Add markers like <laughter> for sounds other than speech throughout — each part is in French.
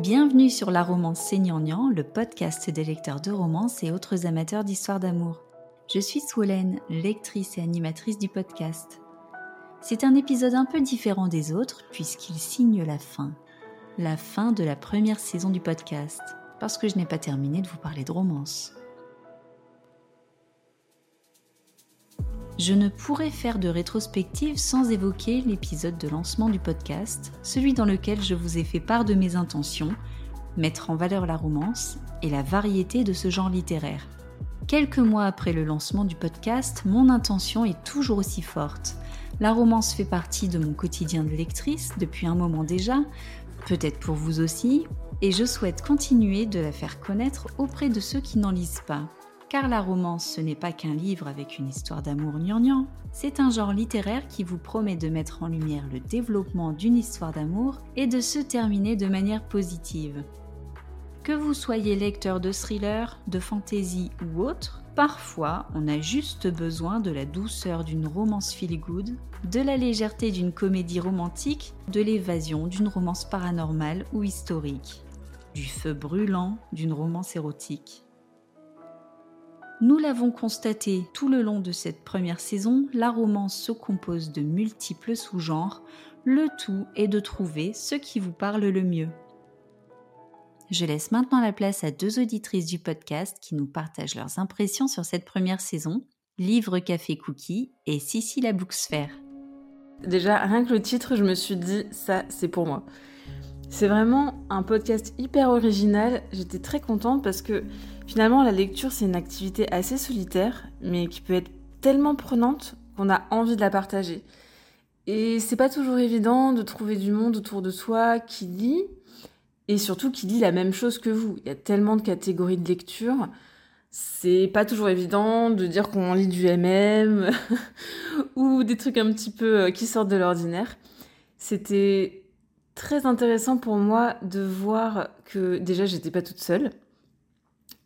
Bienvenue sur La Romance Seignant, le podcast des lecteurs de romances et autres amateurs d'histoires d'amour. Je suis Solène, lectrice et animatrice du podcast. C'est un épisode un peu différent des autres puisqu'il signe la fin. La fin de la première saison du podcast, parce que je n'ai pas terminé de vous parler de romance. Je ne pourrais faire de rétrospective sans évoquer l'épisode de lancement du podcast, celui dans lequel je vous ai fait part de mes intentions, mettre en valeur la romance et la variété de ce genre littéraire. Quelques mois après le lancement du podcast, mon intention est toujours aussi forte. La romance fait partie de mon quotidien de lectrice depuis un moment déjà, peut-être pour vous aussi, et je souhaite continuer de la faire connaître auprès de ceux qui n'en lisent pas car la romance ce n'est pas qu'un livre avec une histoire d'amour gnangnan, c'est un genre littéraire qui vous promet de mettre en lumière le développement d'une histoire d'amour et de se terminer de manière positive. Que vous soyez lecteur de thriller, de fantasy ou autre, parfois on a juste besoin de la douceur d'une romance feel good, de la légèreté d'une comédie romantique, de l'évasion d'une romance paranormale ou historique, du feu brûlant d'une romance érotique. Nous l'avons constaté tout le long de cette première saison, la romance se compose de multiples sous-genres, le tout est de trouver ce qui vous parle le mieux. Je laisse maintenant la place à deux auditrices du podcast qui nous partagent leurs impressions sur cette première saison, Livre Café Cookie et Sissi la Booksphère. Déjà, rien que le titre, je me suis dit, ça, c'est pour moi. C'est vraiment un podcast hyper original. J'étais très contente parce que finalement, la lecture, c'est une activité assez solitaire, mais qui peut être tellement prenante qu'on a envie de la partager. Et c'est pas toujours évident de trouver du monde autour de soi qui lit, et surtout qui lit la même chose que vous. Il y a tellement de catégories de lecture. C'est pas toujours évident de dire qu'on lit du MM <laughs> ou des trucs un petit peu euh, qui sortent de l'ordinaire. C'était très intéressant pour moi de voir que déjà j'étais pas toute seule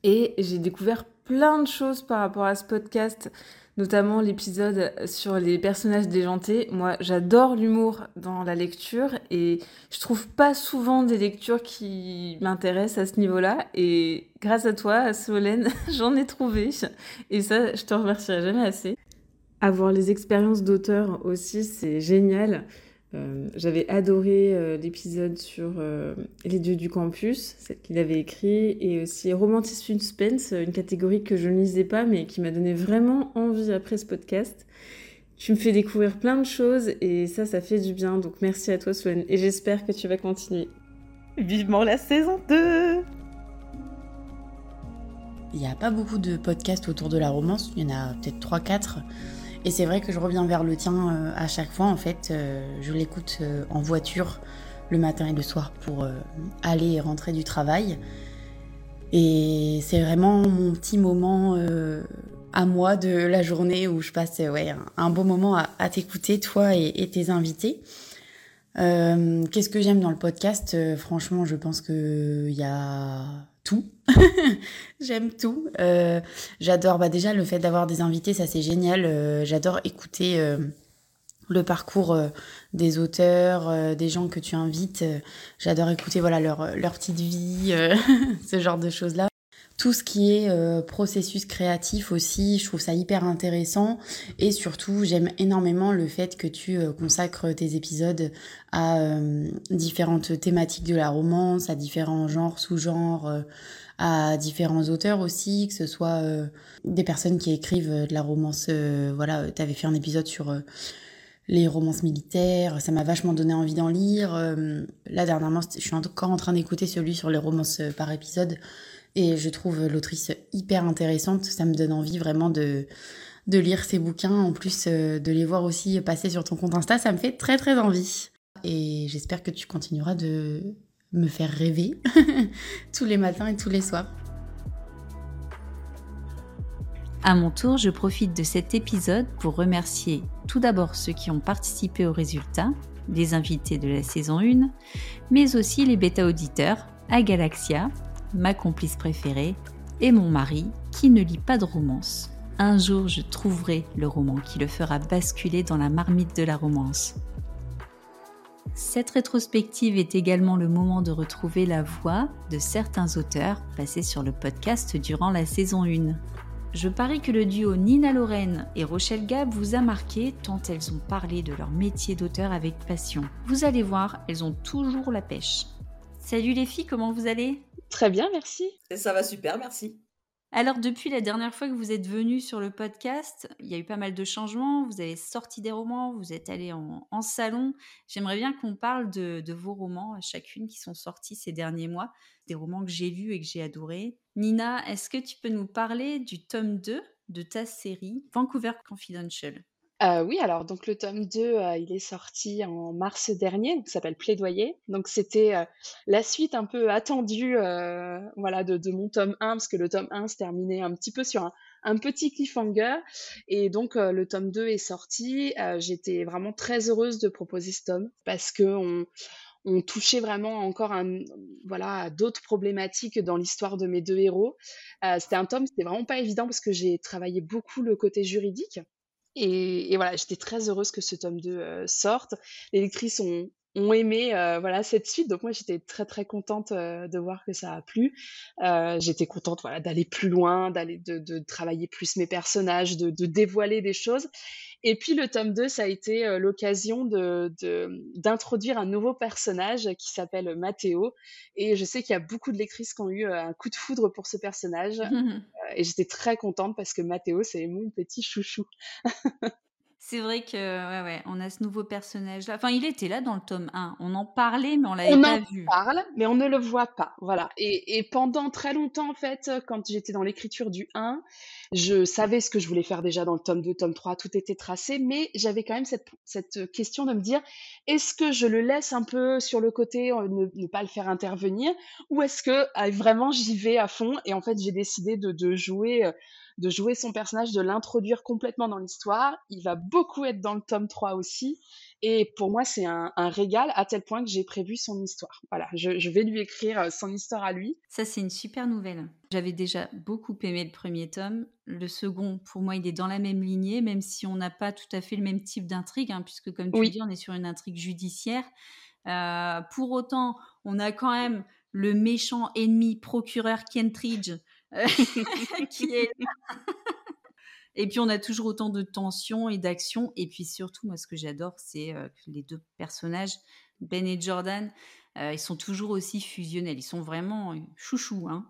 et j'ai découvert plein de choses par rapport à ce podcast, notamment l'épisode sur les personnages déjantés. Moi, j'adore l'humour dans la lecture et je trouve pas souvent des lectures qui m'intéressent à ce niveau-là. Et grâce à toi, Solène, <laughs> j'en ai trouvé. Et ça, je te remercierai jamais assez. Avoir les expériences d'auteur aussi, c'est génial. Euh, j'avais adoré euh, l'épisode sur euh, Les dieux du campus, celle qu'il avait écrit, et aussi Romantisme Suspense, une catégorie que je ne lisais pas, mais qui m'a donné vraiment envie après ce podcast. Tu me fais découvrir plein de choses, et ça, ça fait du bien. Donc merci à toi, Swan, et j'espère que tu vas continuer. Vivement la saison 2 Il n'y a pas beaucoup de podcasts autour de la romance, il y en a peut-être 3-4. Et c'est vrai que je reviens vers le tien euh, à chaque fois. En fait, euh, je l'écoute euh, en voiture le matin et le soir pour aller et rentrer du travail. Et c'est vraiment mon petit moment à moi de la journée où je passe ouais, un, beau moment à, t'écouter, toi et, et, tes invités. Qu'est-ce que j'aime dans le podcast? Franchement, je pense qu'il y a tout. <laughs> J'aime tout. Euh, j'adore bah déjà le fait d'avoir des invités, ça c'est génial. Euh, j'adore écouter euh, le parcours des auteurs, des gens que tu invites. J'adore écouter voilà leur, leur petite vie, <laughs> ce genre de choses-là tout ce qui est euh, processus créatif aussi, je trouve ça hyper intéressant. Et surtout, j'aime énormément le fait que tu euh, consacres tes épisodes à euh, différentes thématiques de la romance, à différents genres, sous-genres, à différents auteurs aussi, que ce soit des personnes qui écrivent de la romance. voilà, tu avais fait un épisode sur les romances militaires, ça m'a vachement donné envie d'en lire. là, dernièrement, je suis encore en train d'écouter celui sur les romances par épisode. Et je trouve l'autrice hyper intéressante. Ça me donne envie vraiment de, de lire ses bouquins. En plus, euh, de les voir aussi passer sur ton compte Insta, ça me fait très très envie. Et j'espère que tu continueras de me faire rêver <laughs> tous les matins et tous les soirs. À mon tour, je profite de cet épisode pour remercier tout d'abord ceux qui ont participé au résultat, les invités de la saison 1, mais aussi les bêta-auditeurs à Galaxia, ma complice préférée, et mon mari, qui ne lit pas de romance. Un jour, je trouverai le roman qui le fera basculer dans la marmite de la romance. Cette rétrospective est également le moment de retrouver la voix de certains auteurs passés sur le podcast durant la saison 1. Je parie que le duo Nina Lorraine et Rochelle Gab vous a marqué tant elles ont parlé de leur métier d'auteur avec passion. Vous allez voir, elles ont toujours la pêche. Salut les filles, comment vous allez? Très bien, merci. ça va super, merci. Alors depuis la dernière fois que vous êtes venu sur le podcast, il y a eu pas mal de changements, vous avez sorti des romans, vous êtes allé en, salon. J'aimerais bien qu'on parle de, de, vos romans, chacune qui sont sortis ces derniers mois, des romans que j'ai lus et que j'ai adorés. Nina, est-ce que tu peux nous parler du tome 2 de ta série Vancouver Confidential? Euh, oui, alors donc le tome 2, euh, il est sorti en mars dernier, donc s'appelle Plaidoyer. Donc c'était euh, la suite un peu attendue voilà, de, mon tome 1, parce que le tome 1 se terminait un petit peu sur un, petit cliffhanger. Et donc le tome 2 est sorti. J'étais vraiment très heureuse de proposer ce tome, parce que on, touchait vraiment encore un, voilà, à d'autres problématiques dans l'histoire de mes deux héros. c'était un tome, c'était vraiment pas évident parce que j'ai travaillé beaucoup le côté juridique. Et, voilà, j'étais très heureuse que ce tome 2 euh, sorte. Les lectrices ont, ont aimé euh, voilà cette suite. Donc moi j'étais très très contente euh, de voir que ça a plu. Euh, j'étais contente voilà d'aller plus loin d'aller de, de, travailler plus mes personnages de, de, dévoiler des choses. Et puis le tome 2 ça a été l'occasion de d'introduire un nouveau personnage qui s'appelle Matteo. Et je sais qu'il y a beaucoup de lectrices qui ont eu un coup de foudre pour ce personnage. <laughs> Et j'étais très contente parce que Matteo c'est mon petit chouchou <laughs> C'est vrai que ouais, ouais, on a ce nouveau personnage-là. Enfin, il était là dans le tome 1. On en parlait, mais on l'avait pas vu. On en parle, mais on ne le voit pas. Voilà. Et, et pendant très longtemps, en fait, quand j'étais dans l'écriture du 1, je savais ce que je voulais faire déjà dans le tome 2, tome 3, tout était tracé, mais j'avais quand même cette, cette question de me dire, est-ce que je le laisse un peu sur le côté, euh, ne, ne pas le faire intervenir, ou est-ce que ah, vraiment j'y vais à fond? Et en fait, j'ai décidé de, de jouer euh, de jouer son personnage, de l'introduire complètement dans l'histoire. Il va beaucoup être dans le tome 3 aussi. Et pour moi, c'est un, régal à tel point que j'ai prévu son histoire. Voilà, je, vais lui écrire euh, son histoire à lui. Ça, c'est une super nouvelle. J'avais déjà beaucoup aimé le premier tome. Le second, pour moi, il est dans la même lignée, même si on n'a pas tout à fait le même type d'intrigue, hein, puisque comme tu dis, on est sur une intrigue judiciaire. Euh, pour autant, on a quand même le méchant ennemi procureur Kentridge <laughs> qui est Et puis on a toujours autant de tension et d'action. Et puis surtout, moi, ce que j'adore, c'est euh, que les deux personnages, Ben et Jordan, euh, ils sont toujours aussi fusionnels. Ils sont vraiment chouchous, hein.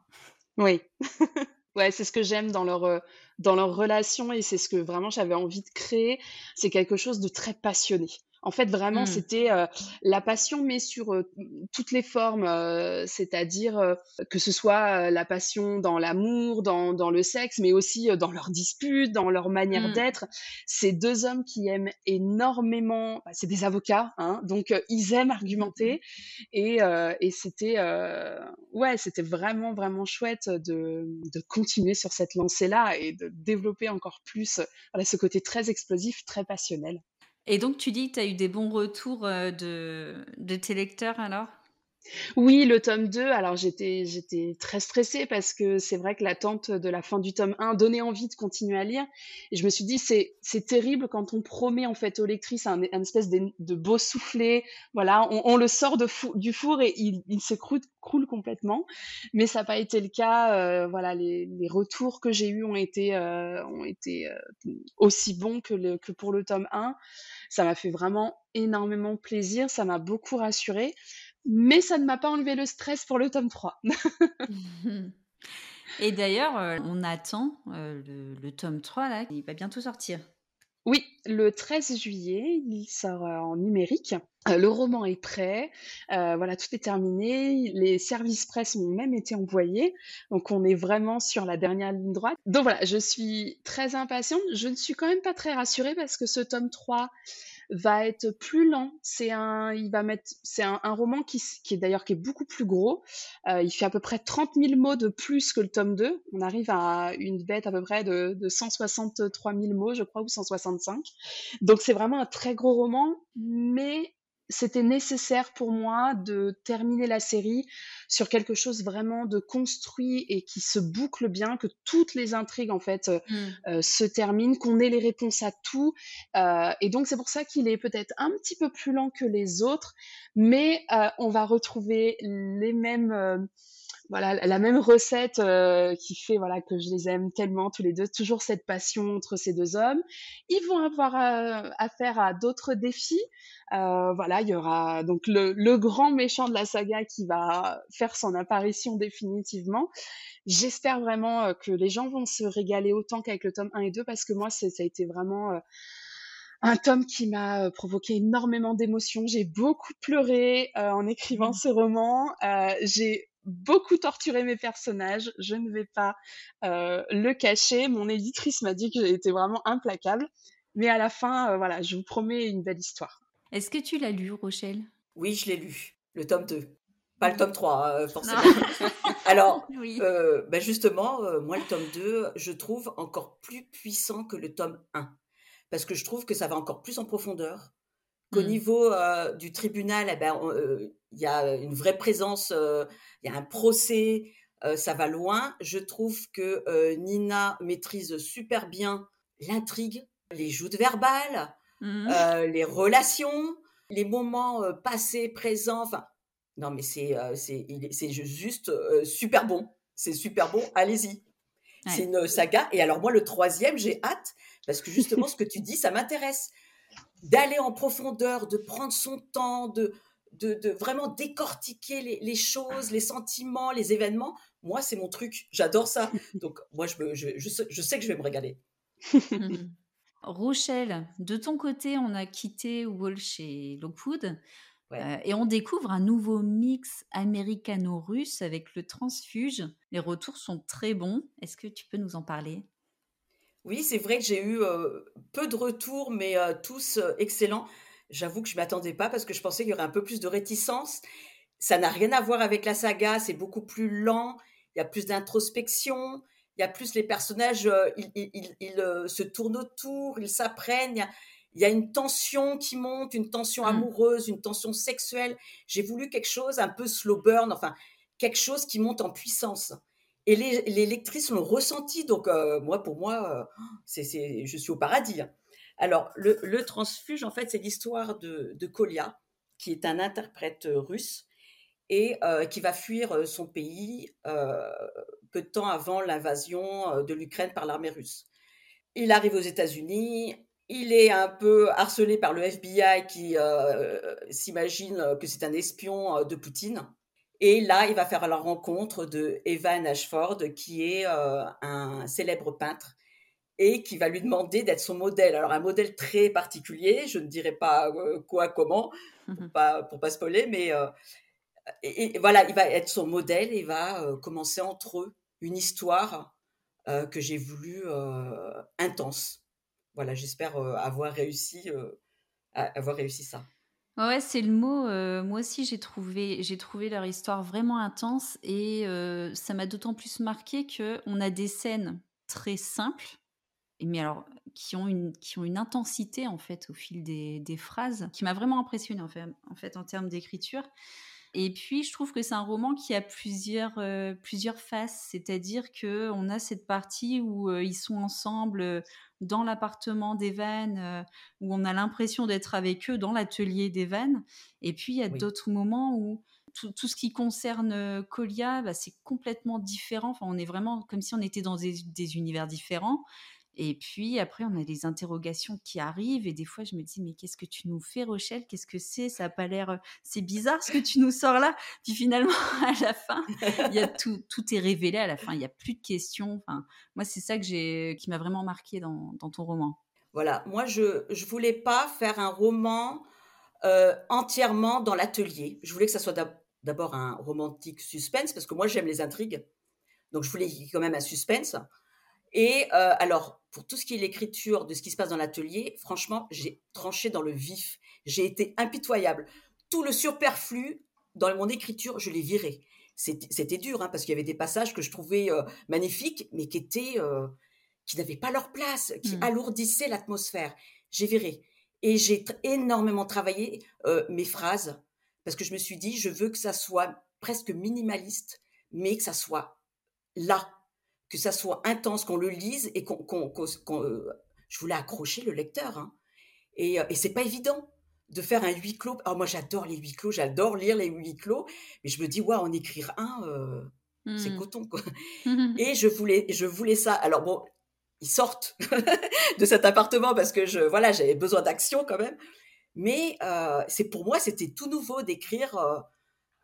Oui. <laughs> ouais, c'est ce que j'aime dans leur euh, dans leur relation et c'est ce que vraiment j'avais envie de créer. C'est quelque chose de très passionné. En fait, vraiment, mmh. c'était euh, la passion, mais sur euh, toutes les formes, euh, c'est-à-dire que ce soit la passion dans l'amour, dans, dans, le sexe, mais aussi dans leurs disputes, dans leur manière mmh. d'être. Ces deux hommes qui aiment énormément, bah, c'est des avocats, hein, donc ils aiment argumenter, mmh. et, et c'était, ouais, c'était vraiment vraiment chouette de, de continuer sur cette lancée-là et de développer encore plus voilà, ce côté très explosif, très passionnel. Et donc, tu dis que tu as eu des bons retours euh, de, de tes lecteurs alors? Oui, le tome 2, alors j'étais très stressée parce que c'est vrai que l'attente de la fin du tome 1 donnait envie de continuer à lire. Et je me suis dit c'est terrible quand on promet en fait aux lectrices un, espèce de, beau soufflet, voilà, on, le sort de du four et il, il s'écroule croule complètement, mais ça n'a pas été le cas, euh, voilà, les, les, retours que j'ai eus ont été euh, ont été aussi bons que le que pour le tome 1. Ça m'a fait vraiment énormément plaisir, ça m'a beaucoup rassurée mais ça ne m'a pas enlevé le stress pour le tome 3. <laughs> Et d'ailleurs, euh, on attend euh, le, tome 3, là, il va bientôt sortir. Oui, le 13 juillet, il sort euh, en numérique. le roman est prêt, voilà, tout est terminé. Les services presse ont même été envoyés, donc on est vraiment sur la dernière ligne droite. Donc voilà, je suis très impatiente. Je ne suis quand même pas très rassurée parce que ce tome 3 va être plus lent. C'est un, il va mettre, c'est un, roman qui, qui est d'ailleurs qui est beaucoup plus gros. Euh, il fait à peu près 30 000 mots de plus que le tome 2. On arrive à une bête à peu près de, de 163 000 mots, je crois, ou 165. Donc c'est vraiment un très gros roman, mais c'était nécessaire pour moi de terminer la série sur quelque chose vraiment de construit et qui se boucle bien, que toutes les intrigues en fait euh, Mmh. euh, se terminent, qu'on ait les réponses à tout. Euh, et donc c'est pour ça qu'il est peut-être un petit peu plus lent que les autres, mais euh, on va retrouver les mêmes euh, voilà la même recette euh, qui fait voilà que je les aime tellement tous les deux. Toujours cette passion entre ces deux hommes. Ils vont avoir euh, affaire à d'autres défis. Euh, voilà il y aura donc le, le grand méchant de la saga qui va faire son apparition définitivement. J'espère vraiment euh, que les gens vont se régaler autant qu'avec le tome 1 et 2 parce que moi c'est- ça a été vraiment euh, un tome qui m'a euh, provoqué énormément d'émotions. J'ai beaucoup pleuré euh, en écrivant ce roman. Euh, j'ai beaucoup torturé mes personnages. Je ne vais pas euh, le cacher. Mon éditrice m'a dit que j'ai été vraiment implacable. Mais à la fin, euh, voilà, je vous promets une belle histoire. Est-ce que tu l'as lu, Rochelle? Oui, je l'ai lu, le tome 2. Pas le tome 3, euh, <laughs> forcément. <laughs> Alors, Oui. euh, bah justement, euh, moi, le tome 2, je trouve encore plus puissant que le tome 1. Parce que je trouve que ça va encore plus en profondeur. Qu'au Mm. niveau euh, du tribunal, eh ben, on, euh, il y a une vraie présence, euh, il y a un procès, euh, ça va loin. Je trouve que euh, Nina maîtrise super bien l'intrigue, les joutes verbales, euh, les relations, les moments euh, passés, présents. Enfin, non, mais c'est euh, c'est il est- c'est ju- juste euh, super bon. C'est super bon. Allez-y. C'est une saga. Et alors moi, le troisième, j'ai hâte parce que justement, ce que tu dis, ça m'intéresse. D'aller en profondeur, de prendre son temps, de de, de vraiment décortiquer les, les choses, les sentiments, les événements. Moi, c'est mon truc. j'adore ça. <laughs> Donc, moi, je, me- je, je sais, je sais que je vais me régaler. <laughs> Rochelle, de ton côté, on a quitté Walsh et Lockwood Ouais. euh, et on découvre un nouveau mix américano-russe avec le transfuge. Les retours sont très bons. Est-ce que tu peux nous en parler? Oui, c'est vrai que j'ai eu euh, peu de retours, mais euh, tous euh, excellents. J'avoue que je ne m'attendais pas parce que je pensais qu'il y aurait un peu plus de réticence. Ça n'a rien à voir avec la saga, c'est beaucoup plus lent, il y a plus d'introspection, il y a plus les personnages, ils, ils- ils- ils, se tournent autour, ils s'apprennent, il y a, il y a une tension qui monte, une tension Mm. amoureuse, une tension sexuelle. J'ai voulu quelque chose un peu slow burn, enfin, quelque chose qui monte en puissance. Et les, les lectrices l'ont ressenti, donc euh, moi, pour moi, euh, c'est, je suis au paradis. hein. Alors, le, le transfuge, en fait, c'est l'histoire de, de Kolia, qui est un interprète euh, russe et qui va fuir son pays peu de temps avant l'invasion de l'Ukraine par l'armée russe. Il arrive aux États-Unis, il est un peu harcelé par le FBI qui s'imagine que c'est un espion de Poutine. Et là, il va faire la rencontre de Evan Ashford, qui est euh, un célèbre peintre et qui va lui demander d'être son modèle. Alors un modèle très particulier, je ne dirais pas euh, quoi, comment, pour pas, pour pas spoiler, mais euh, et, et voilà, il va être son modèle et va euh, commencer entre eux une histoire euh, que j'ai voulu intense. Voilà, j'espère avoir réussi, avoir réussi ça. Ouais, c'est le mot. euh, moi aussi, j'ai trouvé, j'ai trouvé leur histoire vraiment intense et euh, ça m'a d'autant plus marqué que on a des scènes très simples, mais alors qui ont une, qui ont une intensité en fait au fil des, des phrases, qui m'a vraiment impressionnée en fait, en fait en termes d'écriture. Et puis, je trouve que c'est un roman qui a plusieurs, euh, plusieurs faces, c'est-à-dire que on a cette partie où ils sont ensemble dans l'appartement d'Evan, euh, où on a l'impression d'être avec eux dans l'atelier d'Evan. Et puis, il y a Oui. d'autres moments où tout, tout ce qui concerne euh, Colia, bah, c'est complètement différent. Enfin, on est vraiment comme si on était dans des, des univers différents. Et puis après, on a les interrogations qui arrivent. Et des fois, je me dis, mais qu'est-ce que tu nous fais, Rochelle? Qu'est-ce que c'est? Ça n'a pas l'air. C'est bizarre ce que tu nous sors là. Puis finalement, <laughs> à la fin, il y a <laughs> tout, tout est révélé à la fin. Il n'y a plus de questions. Enfin, moi, c'est ça que j'ai, qui m'a vraiment marqué dans, dans ton roman. Voilà, moi je je voulais pas faire un roman euh, entièrement dans l'atelier. Je voulais que ça soit d'ab- d'abord un romantique suspense parce que moi j'aime les intrigues, donc je voulais quand même un suspense. Et euh, alors pour tout ce qui est l'écriture de ce qui se passe dans l'atelier, franchement j'ai tranché dans le vif. J'ai été impitoyable. Tout le superflu dans mon écriture, je l'ai viré. C'était dur hein, parce qu'il y avait des passages que je trouvais euh, magnifiques, mais qui étaient euh, qui n'avaient pas leur place, qui Mm. alourdissaient l'atmosphère. J'ai viré. Et j'ai énormément travaillé mes phrases parce que je me suis dit, je veux que ça soit presque minimaliste, mais que ça soit là, que ça soit intense, qu'on le lise et qu'on, euh, je voulais accrocher le lecteur. Hein. Et, et c'est pas évident de faire un huis clos. Alors moi, j'adore les huis clos, j'adore lire les huis clos, mais je me dis, waouh, en écrire un, c'est mmh. coton, quoi. <laughs> Et je voulais, je voulais ça. Alors bon, ils sortent <laughs> de cet appartement parce que je, voilà, j'avais besoin d'action quand même. Mais euh, c'est pour moi, c'était tout nouveau d'écrire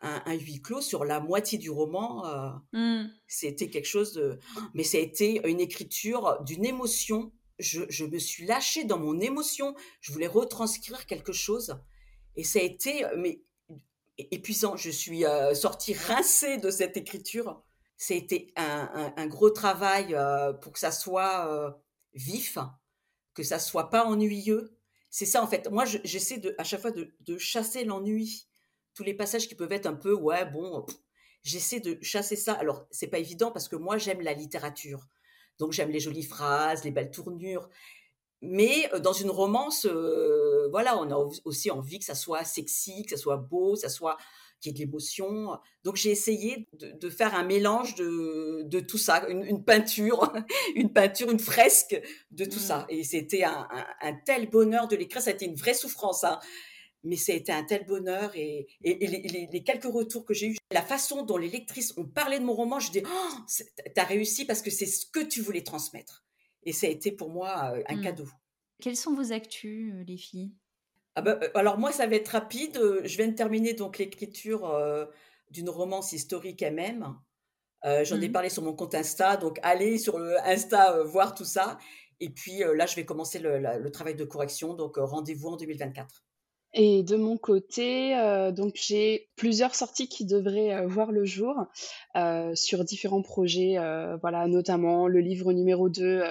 un, huis clos sur la moitié du roman. Euh, mmh. C'était quelque chose de, mais ça a été une écriture d'une émotion. Je, je, me suis lâchée dans mon émotion. Je voulais retranscrire quelque chose, et ça a été, mais épuisant. Je suis euh, sortie rincée de cette écriture. C'était un, un, gros travail euh, pour que ça soit euh, vif, que ça soit pas ennuyeux. C'est ça en fait. Moi, j'essaie de à chaque fois de, de chasser l'ennui. Tous les passages qui peuvent être un peu ouais bon, j'essaie de chasser ça. Alors c'est pas évident parce que moi j'aime la littérature, donc j'aime les jolies phrases, les belles tournures. Mais dans une romance, voilà, on a aussi envie que ça soit sexy, que ça soit beau, que ça soit qu'il y ait de l'émotion. Donc j'ai essayé de, faire un mélange de, de tout ça, une, peinture, <laughs> une peinture, une fresque de tout ça. Mmh. Et c'était un, tel bonheur de l'écrire, ça a été une vraie souffrance. Hein. Mais ça a été un tel bonheur et, les, quelques retours que j'ai eus, la façon dont les lectrices ont parlé de mon roman, je dis, oh, t'as réussi parce que c'est ce que tu voulais transmettre. Et ça a été pour moi un mmh. cadeau. Quelles sont vos actus, les filles? Ah bah, alors moi, ça va être rapide. Je viens de terminer donc l'écriture d'une romance historique elle-même. J'en ai mmh. parlé sur mon compte Insta, donc allez sur le Insta voir tout ça. Et puis là, je vais commencer le travail de correction, donc rendez-vous en 2024. Et de mon côté, euh, donc j'ai plusieurs sorties qui devraient euh, voir le jour euh, sur différents projets, voilà, notamment le livre numéro 2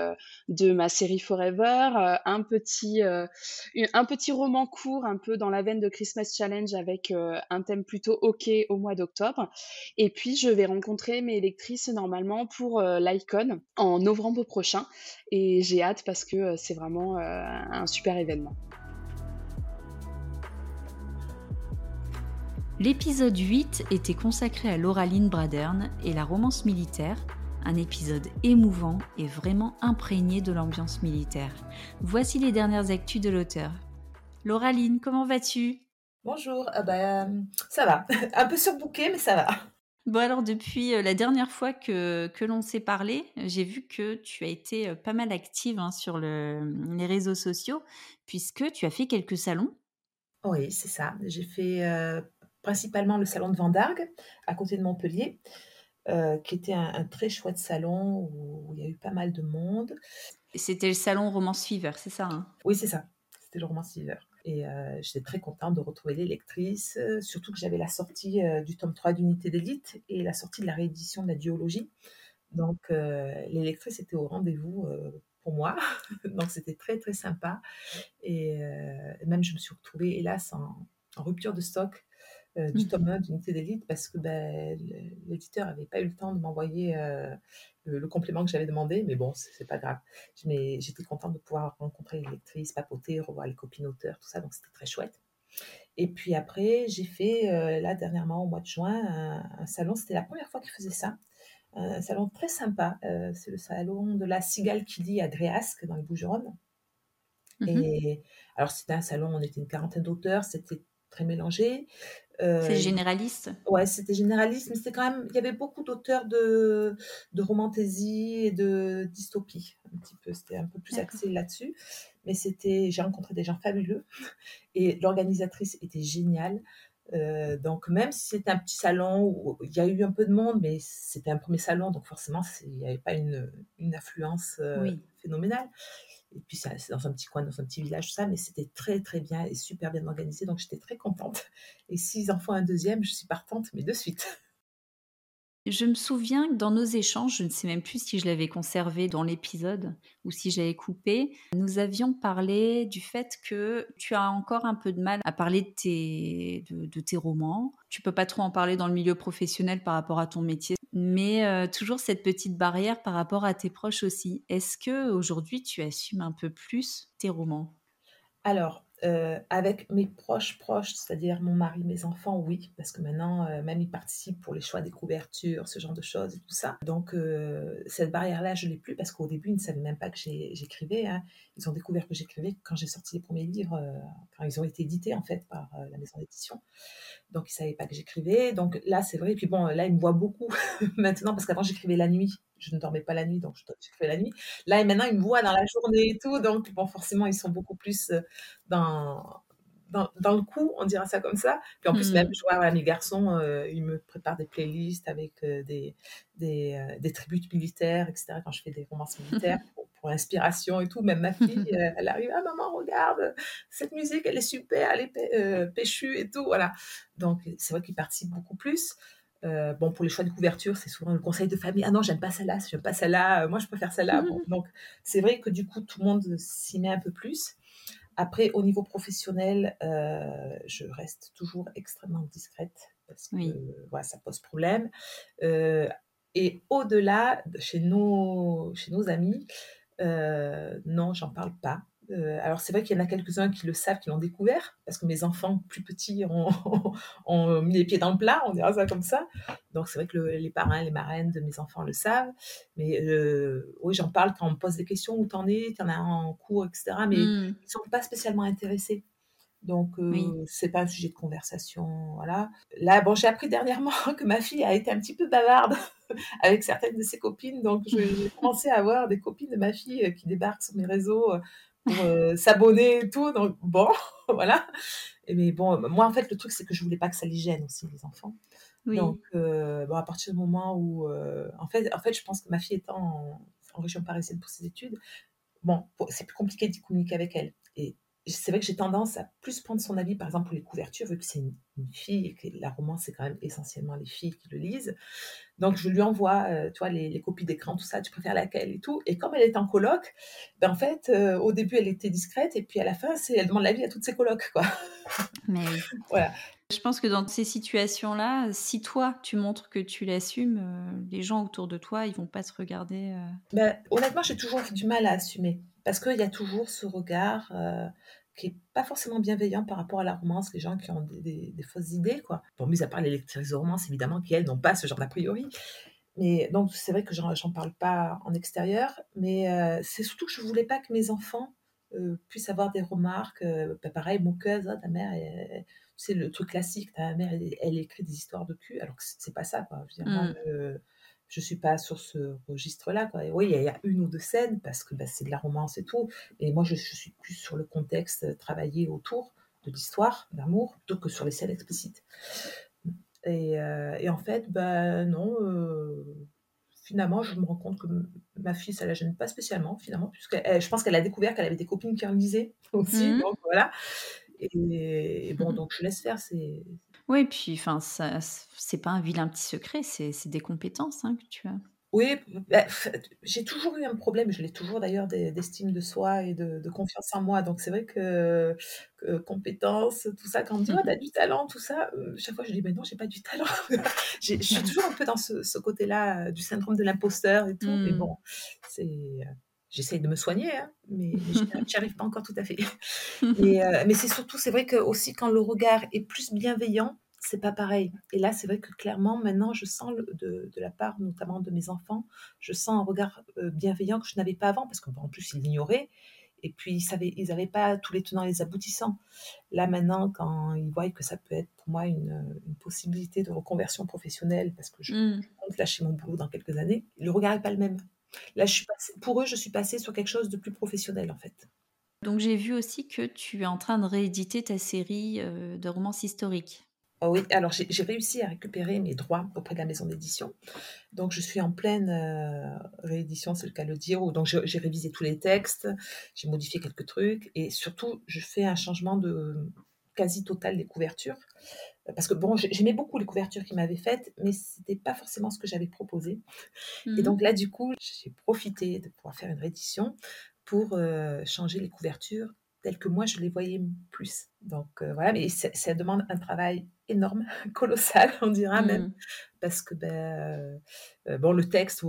de ma série Forever, un petit un petit roman court un peu dans la veine de Christmas Challenge avec un thème plutôt OK au mois d'octobre. Et puis je vais rencontrer mes lectrices normalement pour l'Icon en novembre prochain et j'ai hâte parce que c'est vraiment un super événement. L'épisode 8 était consacré à Lauraline Bradern et la romance militaire, un épisode émouvant et vraiment imprégné de l'ambiance militaire. Voici les dernières actus de l'auteur. Lauraline, comment vas-tu? Bonjour, ah bah, ça va. <laughs> Un peu surbooké, mais ça va. Bon alors depuis euh, la dernière fois que, que l'on s'est parlé, j'ai vu que tu as été euh, pas mal active hein, sur les réseaux sociaux puisque tu as fait quelques salons. Oui, c'est ça. J'ai fait euh, principalement le salon de Vendargue, à côté de Montpellier, euh, qui était un, très chouette salon où, il y a eu pas mal de monde. C'était le salon Romance Fever, c'est ça hein? Oui, c'est ça. C'était le Romance Fever. Et euh, j'étais très contente de retrouver les lectrices, euh, surtout que j'avais la sortie du tome 3 d'Unité d'élite et la sortie de la réédition de la duologie. Donc, les lectrices étaient au rendez-vous pour moi. <laughs> Donc, c'était très, très sympa. Et même, je me suis retrouvée, hélas, en rupture de stock euh, du mmh. tome 1 d'Unité d'élite parce que ben, l'éditeur n'avait pas eu le temps de m'envoyer euh, le, complément que j'avais demandé, mais bon, c'est pas grave. J'étais contente de pouvoir rencontrer les lectrices, papoter, revoir les copines auteurs, tout ça, donc c'était très chouette. Et puis après, j'ai fait, euh, là, dernièrement, au mois de juin, un, salon, c'était la première fois qu'ils faisaient ça, un salon très sympa, c'est le salon de la cigale qui dit à Dréasque, dans les Bougeronnes. Mmh Et alors, c'était un salon, on était une quarantaine d'auteurs, c'était très mélangé. Euh, c'est généraliste? Ouais, c'était généraliste, mais c'était quand même. Il y avait beaucoup d'auteurs de, de romantaisie et de dystopie, un petit peu. C'était un peu plus axé là-dessus. Mais c'était. J'ai rencontré des gens fabuleux et l'organisatrice était géniale. Euh, donc même si c'était un petit salon où il y a eu un peu de monde, mais c'était un premier salon, donc forcément il n'y avait pas une, une affluence euh, phénoménale. Et puis, c'est dans un petit coin, dans un petit village, tout ça, mais c'était très, très bien et super bien organisé. Donc, j'étais très contente. Et s'ils en font un deuxième, je suis partante, mais de suite. Je me souviens que dans nos échanges, je ne sais même plus si je l'avais conservé dans l'épisode ou si j'avais coupé, nous avions parlé du fait que tu as encore un peu de mal à parler de tes, de, tes romans. Tu peux pas trop en parler dans le milieu professionnel par rapport à ton métier, mais euh, toujours cette petite barrière par rapport à tes proches aussi. Est-ce que aujourd'hui tu assumes un peu plus tes romans? Alors, Euh, avec mes proches proches, c'est-à-dire mon mari, mes enfants, oui, parce que maintenant, euh, même ils participent pour les choix des couvertures, ce genre de choses et tout ça. Donc, euh, cette barrière-là, je l'ai plus parce qu'au début, ils ne savaient même pas que j'écrivais. Hein. Ils ont découvert que j'écrivais quand j'ai sorti les premiers livres, quand ils ont été édités en fait par la maison d'édition. Donc, ils savaient pas que j'écrivais. Donc là, c'est vrai. Et puis bon, là, ils me voient beaucoup <laughs> maintenant parce qu'avant, j'écrivais la nuit je ne dormais pas la nuit, donc je fais la nuit. Là, et maintenant, ils me voient dans la journée et tout, donc bon, forcément, ils sont beaucoup plus euh, dans, dans, dans, le coup, on dira ça comme ça. Puis en plus, même, mmh. je vois mes garçons, euh, ils me préparent des playlists avec euh, des, des, des, tributes militaires, etc. Quand je fais des romances <laughs> militaires pour, l'inspiration et tout. Même ma fille, <laughs> elle arrive, ah maman, regarde, cette musique, elle est super, elle est péchue et tout. Voilà. Donc, c'est vrai qu'ils participent beaucoup plus. Euh, bon, pour les choix de couverture, c'est souvent le conseil de famille. Ah non, j'aime pas celle-là, j'aime pas celle-là, euh, moi je préfère celle-là. <laughs> Bon, donc, c'est vrai que du coup, tout le monde s'y met un peu plus. Après, au niveau professionnel, euh, je reste toujours extrêmement discrète parce que voilà, ça pose problème. et au-delà, chez nos, chez nos amis, non, j'en parle pas. Euh, alors c'est vrai qu'il y en a quelques-uns qui le savent, qui l'ont découvert, parce que mes enfants plus petits ont, <laughs> mis les pieds dans le plat, on dira ça comme ça. Donc c'est vrai que les parrains, les marraines de mes enfants le savent. Mais euh, oui, j'en parle quand on me pose des questions, où t'en es, t'en as en cours, etc. Mais mmh. ils ne sont pas spécialement intéressés. Donc, ce euh, c'est pas un sujet de conversation, voilà. Là, bon, j'ai appris dernièrement <laughs> que ma fille a été un petit peu bavarde <laughs> avec certaines de ses copines, donc j'ai commencé à avoir des copines de ma fille qui débarquent sur mes réseaux pour euh, s'abonner et tout. Donc, bon, <laughs> voilà. Et mais bon, moi, en fait, le truc, c'est que je voulais pas que ça les gêne aussi, les enfants. Donc, euh, bon, à partir du moment où. Euh, en, fait, en fait, je pense que ma fille étant en, en région parisienne pour ses études, bon, c'est plus compliqué d'y communiquer avec elle. Et c'est vrai que j'ai tendance à plus prendre son avis, par exemple, pour les couvertures, vu que c'est une, fille et que la romance, c'est quand même essentiellement les filles qui le lisent. Donc, je lui envoie, euh, tu vois, les, copies d'écran, tout ça, tu préfères laquelle et tout. Et comme elle est en coloc, ben, en fait, euh, au début, elle était discrète, et puis à la fin, elle demande l'avis à toutes ses colocs, quoi. <laughs> Mais <laughs> voilà. Je pense que dans ces situations-là, si toi, tu montres que tu l'assumes, euh, les gens autour de toi, ils vont pas se regarder. Ben, honnêtement, j'ai toujours du mal à assumer. Parce qu'il y a toujours ce regard qui est pas forcément bienveillant par rapport à la romance, les gens qui ont des, fausses idées, quoi. Bon, mis à part les lectrices de romance, évidemment, qui, elles, n'ont pas ce genre d'a priori. Mais donc, c'est vrai que j'en parle pas en extérieur, mais euh, c'est surtout que je voulais pas que mes enfants euh, puissent avoir des remarques. Euh, bah, pareil, moqueuse, hein, ta mère, c'est le truc classique, ta mère, elle, écrit des histoires de cul, alors que c'est pas ça, quoi. Je veux dire, mmh je suis pas sur ce registre-là. Quoi. oui, il y, a une ou deux scènes parce que bah, c'est de la romance et tout. Et moi, je, suis plus sur le contexte euh, travaillé autour de l'histoire, d'amour, plutôt que sur les scènes explicites. Et, euh, en fait, ben non. Euh, finalement, je me rends compte que ma fille, ça la gêne pas spécialement, finalement, puisque je pense qu'elle a découvert qu'elle avait des copines qui en lisaient aussi. Mmh. Donc voilà. Et, bon, mmh donc je laisse faire. C'est oui, puis enfin, ça, c'est pas un vilain petit secret, c'est, des compétences hein, que tu as. Oui, bah, j'ai toujours eu un problème, je l'ai toujours d'ailleurs, d'estime de soi et de, confiance en moi. Donc c'est vrai que, compétences, tout ça, quand on me dit, oh, t'as du talent, tout ça, euh, chaque fois je dis, mais non, j'ai pas du talent. <laughs> je suis toujours un peu dans ce, côté-là euh, du syndrome de l'imposteur et tout. Mais mmh. bon, c'est euh, j'essaye de me soigner, hein, mais, <laughs> je n'y arrive pas encore tout à fait. <laughs> Euh, mais c'est surtout, c'est vrai que aussi quand le regard est plus bienveillant, c'est pas pareil. Et là, c'est vrai que clairement, maintenant, je sens de, la part notamment de mes enfants, je sens un regard euh, bienveillant que je n'avais pas avant, parce qu'en plus, ils l'ignoraient. Et puis, ils n'avaient pas tous les tenants et les aboutissants. Là, maintenant, quand ils voient que ça peut être pour moi une, possibilité de reconversion professionnelle, parce que je, mmh. compte lâcher mon boulot dans quelques années, le regard n'est pas le même. Là, je suis pour eux, je suis passée sur quelque chose de plus professionnel, en fait. Donc, j'ai vu aussi que tu es en train de rééditer ta série euh, de romances historiques. Oh oui, alors j'ai réussi à récupérer mes droits auprès de la maison d'édition. Donc je suis en pleine euh, réédition, c'est le cas de le dire. Donc j'ai révisé tous les textes, j'ai modifié quelques trucs et surtout je fais un changement de quasi total des couvertures. Parce que bon, j'aimais beaucoup les couvertures qu'il m'avait faites, mais c'était pas forcément ce que j'avais proposé. Et mhm. donc là, du coup, j'ai profité de pouvoir faire une réédition pour euh, changer les couvertures telles que moi je les voyais plus. Donc euh, voilà, mais ça, demande un travail énorme, <laughs> colossal, on dira même, mhm. parce que ben, euh, bon, le texte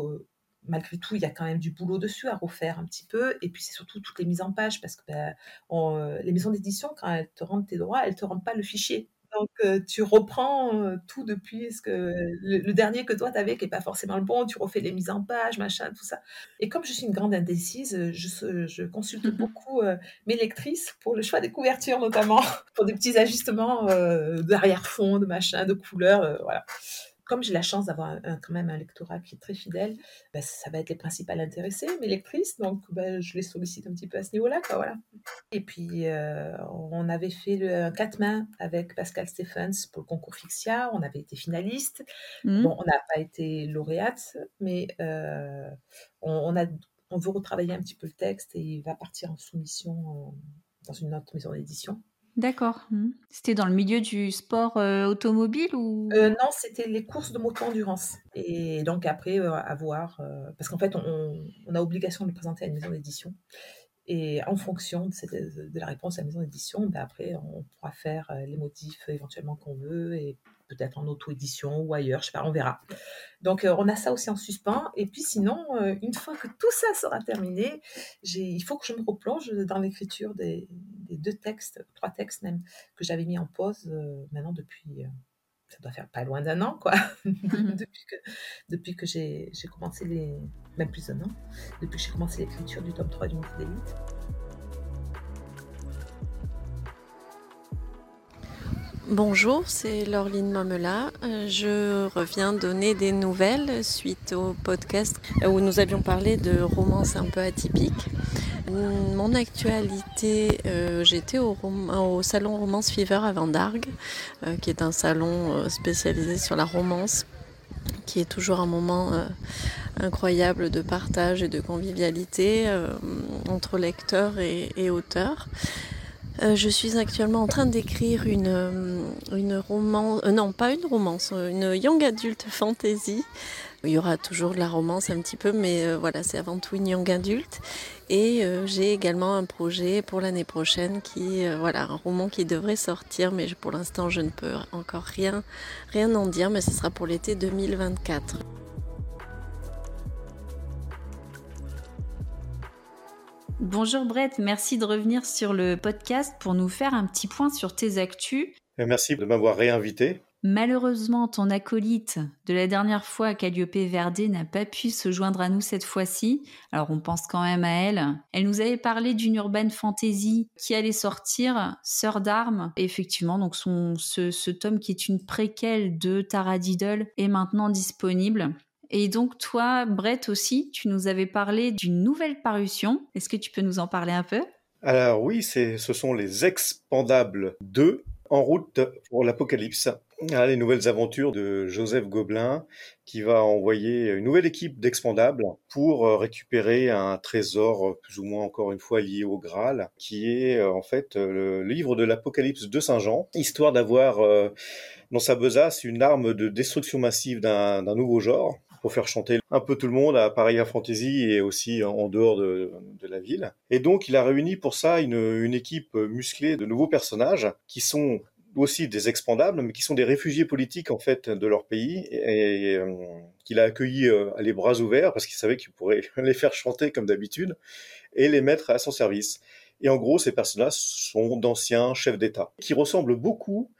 malgré tout, il y a quand même du boulot dessus à refaire un petit peu. Et puis, c'est surtout toutes les mises en page, parce que ben, les maisons d'édition, quand elles te rendent tes droits, elles ne te rendent pas le fichier. Donc, tu reprends tout depuis ce que le, dernier que toi, tu avais, qui n'est pas forcément le bon, tu refais les mises en page, machin, tout ça. Et comme je suis une grande indécise, je, je consulte mmh beaucoup mes lectrices pour le choix des couvertures, notamment, <laughs> pour des petits ajustements d'arrière-fond, de machin, de couleurs, voilà comme j'ai la chance d'avoir quand même un lectorat qui est très fidèle, bah, ça va être les principales intéressées, mes lectrices, donc bah, je les sollicite un petit peu à ce niveau-là. voilà. Et puis, euh, on avait fait le 4 mains avec Pascal Stephens pour le concours Fixia, on avait été finaliste. Mmh. Bon, on n'a pas été lauréate, mais euh, on, a, on veut retravailler un petit peu le texte et il va partir en soumission euh, dans une autre maison d'édition. D'accord. Mmh. C'était dans le milieu du sport euh, automobile ou? Euh, Non, c'était les courses de moto-endurance. Et donc après, euh, à voir, parce qu'en fait, on, a obligation de le présenter à une maison d'édition. Et en fonction de, la réponse à la maison d'édition, ben après, on pourra faire les motifs éventuellement qu'on veut et peut-être en auto-édition ou ailleurs, je sais pas, on verra. Donc on a ça aussi en suspens. Et puis sinon, une fois que tout ça sera terminé, il faut que je me replonge dans l'écriture des, deux textes, trois textes même, que j'avais mis en pause maintenant depuis, ça doit faire pas loin d'un an, quoi, <laughs> depuis que, depuis que j'ai commencé les, même plus d'un an, depuis que j'ai commencé l'écriture du tome 3 du Mythe d'élite. Bonjour, c'est Laureline Mamela. Euh, je reviens donner des nouvelles suite au podcast où nous avions parlé de romances un peu atypiques. Mon actualité, euh, j'étais au, salon Romance Fever à Vendargue, euh, qui est un salon spécialisé sur la romance, qui est toujours un moment incroyable de partage et de convivialité entre lecteurs et auteurs. Euh, je suis actuellement en train d'écrire une, euh, une romance, euh, non pas une romance, une young adult fantasy. Il y aura toujours de la romance un petit peu, mais voilà, c'est avant tout une young adult. Et j'ai également un projet pour l'année prochaine qui, voilà, un roman qui devrait sortir, mais pour l'instant je ne peux encore rien, rien en dire, mais ce sera pour l'été 2024. Bonjour Brett, merci de revenir sur le podcast pour nous faire un petit point sur tes actus. Merci de m'avoir réinvité. Malheureusement, ton acolyte de la dernière fois, Calliope Verdé, n'a pas pu se joindre à nous cette fois-ci. Alors on pense quand même à elle. Elle nous avait parlé d'une urban fantasy qui allait sortir, Sœur d'armes. Effectivement, donc son, ce, ce, tome qui est une préquelle de Tara Diddle est maintenant disponible. Et donc toi, Brett aussi, tu nous avais parlé d'une nouvelle parution. Est-ce que tu peux nous en parler un peu? Alors oui, ce sont les Expandables 2 en route pour l'apocalypse. Ah, les nouvelles aventures de Joseph Gobelin qui va envoyer une nouvelle équipe d'expandables pour euh, récupérer un trésor euh, plus ou moins encore une fois lié au Graal, qui est euh, en fait le livre de l'Apocalypse de Saint Jean, histoire d'avoir dans sa besace une arme de destruction massive d'un nouveau genre pour faire chanter un peu tout le monde à Paris à Fantasy et aussi en dehors de, la ville. Et donc il a réuni pour ça une, équipe musclée de nouveaux personnages qui sont aussi des expandables, mais qui sont des réfugiés politiques en fait de leur pays et, euh, qu'il a accueillis euh, les bras ouverts parce qu'il savait qu'il pourrait <laughs> les faire chanter comme d'habitude et les mettre à son service. Et en gros, ces personnages sont d'anciens chefs d'État qui ressemblent beaucoup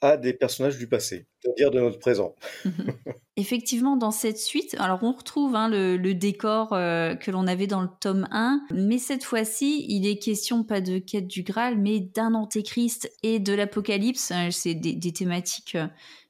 à des personnages du passé, c'est-à-dire de notre présent. <laughs> Effectivement, dans cette suite, alors on retrouve hein, le, décor euh, que l'on avait dans le tome 1, mais cette fois-ci, il est question pas de quête du Graal, mais d'un antéchrist et de l'apocalypse. Euh, c'est des, thématiques euh,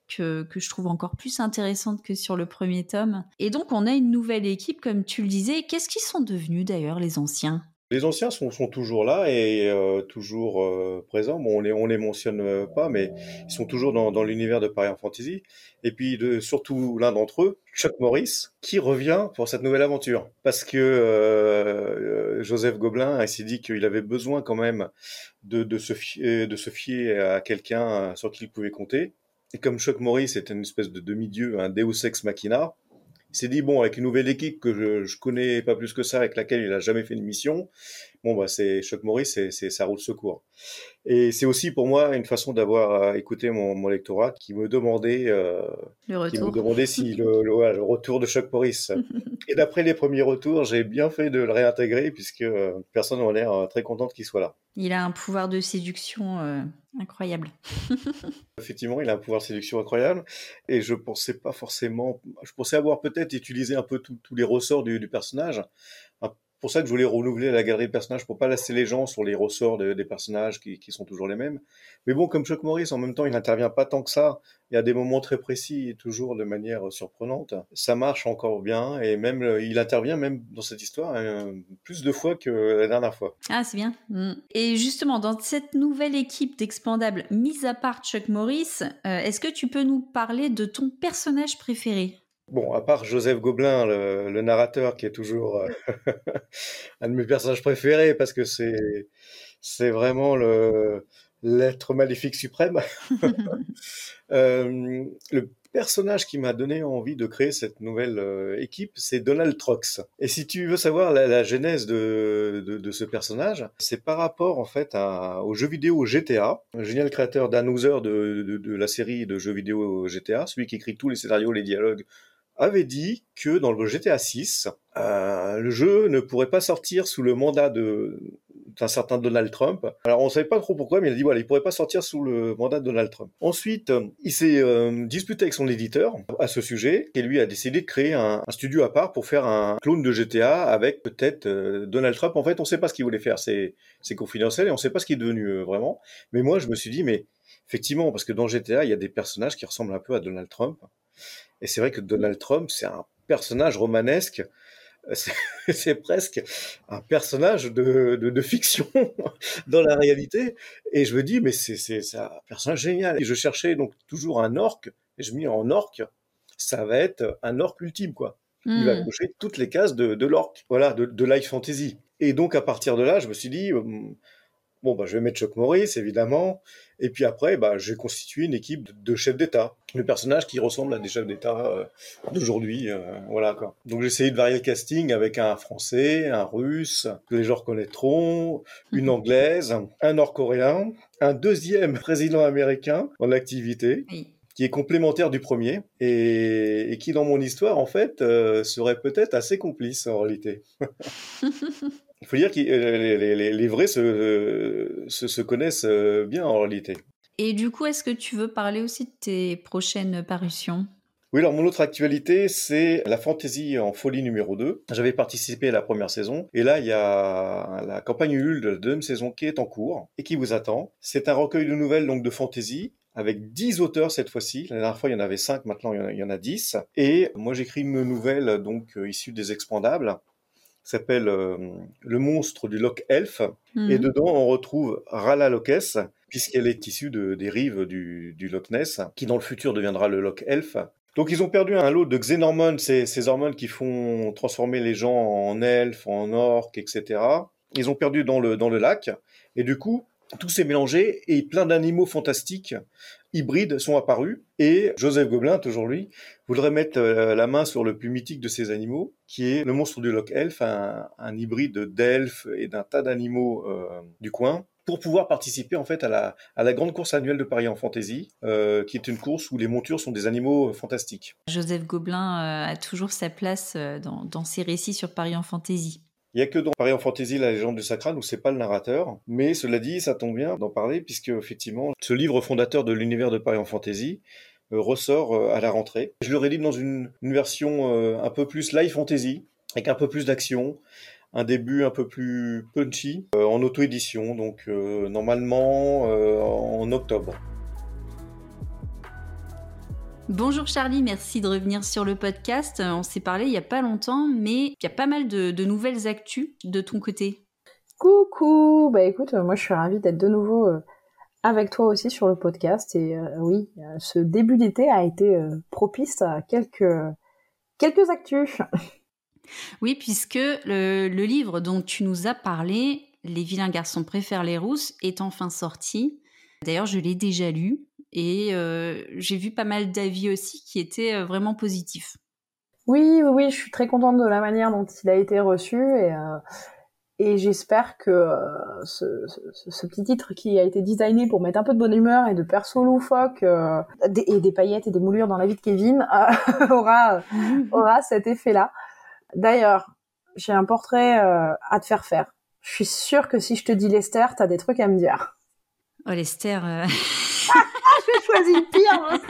que, que, je trouve encore plus intéressantes que sur le premier tome. Et donc, on a une nouvelle équipe, comme tu le disais. Qu'est-ce qu'ils sont devenus d'ailleurs, les anciens? Les anciens sont, sont, toujours là et euh, toujours euh, présents. Bon, on les, on les mentionne euh, pas, mais ils sont toujours dans, dans l'univers de Paris en Fantasy. Et puis, de, surtout l'un d'entre eux, Chuck Morris, qui revient pour cette nouvelle aventure. Parce que Joseph Gobelin s'est dit qu'il avait besoin quand même de, de, se, fier, de se fier à quelqu'un sur qui il pouvait compter. Et comme Chuck Morris était une espèce de demi-dieu, un Deus Ex Machina, s'est dit, bon, avec une nouvelle équipe que je, je connais pas plus que ça, avec laquelle il a jamais fait une mission, bon bah c'est Chuck Morris, c'est c'est sa roue de secours. Et c'est aussi pour moi une façon d'avoir euh, écouté mon, mon lectorat qui me demandait euh, Le qui me retour. demandait si le, le, voilà, le retour de Chuck Morris. <laughs> Et d'après les premiers retours, j'ai bien fait de le réintégrer puisque euh, personne n'a l'air très contente qu'il soit là. Il a un pouvoir de séduction euh, incroyable. <laughs> Effectivement, il a un pouvoir de séduction incroyable et je pensais pas forcément. Je pensais avoir peut-être utilisé un peu tous les ressorts du, du personnage. Pour ça que je voulais renouveler la galerie de personnages pour pas lasser les gens sur les ressorts de- des personnages qui, sont toujours les mêmes. Mais bon, comme Chuck Morris, en même temps, il n'intervient pas tant que ça. Il y a des moments très précis et toujours de manière surprenante. Ça marche encore bien et même euh, il intervient même dans cette histoire euh, plus de fois que la dernière fois. Ah, c'est bien. Mm. Et justement, dans cette nouvelle équipe d'expandables, mis à part Chuck Morris, euh, est-ce que tu peux nous parler de ton personnage préféré? Bon, à part Joseph Gobelin, le, le narrateur, qui est toujours euh, <laughs> un de mes personnages préférés, parce que c'est c'est vraiment le l'être maléfique suprême. <laughs> <laughs> Euh, le personnage qui m'a donné envie de créer cette nouvelle euh, équipe, c'est Donald Trox. Et si tu veux savoir la, la genèse de, de, de ce personnage, c'est par rapport en fait à, au jeu vidéo GTA, un génial créateur Dan de, de la série de jeux vidéo GTA, celui qui écrit tous les scénarios, les dialogues, avait dit que dans le GTA 6, euh, le jeu ne pourrait pas sortir sous le mandat de d'un certain Donald Trump. Alors on savait pas trop pourquoi, mais il a dit voilà, il pourrait pas sortir sous le mandat de Donald Trump. Ensuite, euh, il s'est euh, disputé avec son éditeur à ce sujet, et lui a décidé de créer un, studio à part pour faire un clone de GTA avec peut-être euh, Donald Trump. En fait, on sait pas ce qu'il voulait faire, c'est c'est confidentiel et on sait pas ce qu'il est devenu euh, vraiment. Mais moi, je me suis dit mais effectivement, parce que dans GTA, il y a des personnages qui ressemblent un peu à Donald Trump. Et c'est vrai que Donald Trump, c'est un personnage romanesque. C'est <laughs> c'est presque un personnage de, de, de fiction <laughs> dans la réalité. Et je me dis, mais c'est un personnage génial. Et je cherchais donc toujours un orc. Et je me dis, en orc, ça va être un orc ultime, quoi. Il va cocher toutes les cases de, de l'orc, voilà, de, de life fantasy. Et donc à partir de là, je me suis dit, hum, bon bah je vais mettre Chuck Morris évidemment, et puis après bah j'ai constitué une équipe de, de chefs d'État, de personnages qui ressemblent à des chefs d'État euh, d'aujourd'hui, euh, voilà quoi. Donc j'ai essayé de varier le casting avec un Français, un Russe que les gens reconnaîtront, une Anglaise, un Nord-Coréen, un deuxième <laughs> président américain en activité Oui. qui est complémentaire du premier et, et qui dans mon histoire en fait euh, serait peut-être assez complice en réalité. <laughs> Il faut dire que les, les- vrais se, se, se connaissent euh, bien en réalité. Et du coup, est-ce que tu veux parler aussi de tes prochaines parutions? Oui, alors mon autre actualité, c'est la fantaisie en folie numéro 2. J'avais participé à la première saison, et là, il y a la campagne Ulule de la deuxième saison qui est en cours et qui vous attend. C'est un recueil de nouvelles donc de fantaisie avec 10 auteurs cette fois-ci. La dernière fois, il y en avait 5, maintenant il y en a, il y en a 10. Et moi, j'écris une nouvelle donc euh, issue des Expandables, s'appelle euh, Le monstre du Loch Elf. Mhm. Et dedans, on retrouve Rala Lokes, puisqu'elle est issue de, des rives du, du Loch Ness, qui dans le futur deviendra le Loch Elf. Donc ils ont perdu un lot de xénormones, ces, ces hormones qui font transformer les gens en elfes, en orques, etc. Ils ont perdu dans le, dans le lac, et du coup, tout s'est mélangé, et plein d'animaux fantastiques, hybrides, sont apparus, et Joseph Gobelin, toujours lui, voudrait mettre euh, la main sur le plus mythique de ces animaux, qui est le monstre du Loch Elf, un, hybride d'elfes et d'un tas d'animaux euh, du coin, pour pouvoir participer en fait à la, grande course annuelle de Paris en Fantasy, euh, qui est une course où les montures sont des animaux fantastiques. Joseph Gobelin a toujours sa place dans, dans ses récits sur Paris en Fantasy. Il y a que dans Paris en Fantasy, la légende du Sacral, où c'est pas le narrateur. Mais cela dit, ça tombe bien d'en parler, puisque effectivement, ce livre fondateur de l'univers de Paris en Fantasy euh, ressort euh, à la rentrée. Je le réédite dans une, version euh, un peu plus live fantasy, avec un peu plus d'action, un début un peu plus punchy, en auto-édition, donc normalement en octobre. Bonjour Charlie, merci de revenir sur le podcast. Euh, On s'est parlé il y a pas longtemps, mais il y a pas mal de, de nouvelles actus de ton côté. Coucou Bah écoute, euh, moi je suis ravie d'être de nouveau euh, avec toi aussi sur le podcast. Et euh, oui, ce début d'été a été propice à quelques, quelques actus. <laughs> Oui, puisque le, le livre dont tu nous as parlé, Les vilains garçons préfèrent les rousses, est enfin sorti. D'ailleurs, je l'ai déjà lu et euh, j'ai vu pas mal d'avis aussi qui étaient euh, vraiment positifs. Oui, oui, je suis très contente de la manière dont il a été reçu et, euh, Et j'espère que euh, ce, ce, ce, petit titre qui a été designé pour mettre un peu de bonne humeur et de perso loufoque euh, et des paillettes et des moulures dans la vie de Kevin <laughs> euh, aura <laughs> aura cet effet-là. D'ailleurs, j'ai un portrait à te faire faire. Je suis sûre que si je te dis Lester, t'as des trucs à me dire. Oh Lester. <laughs> Choisi le pire,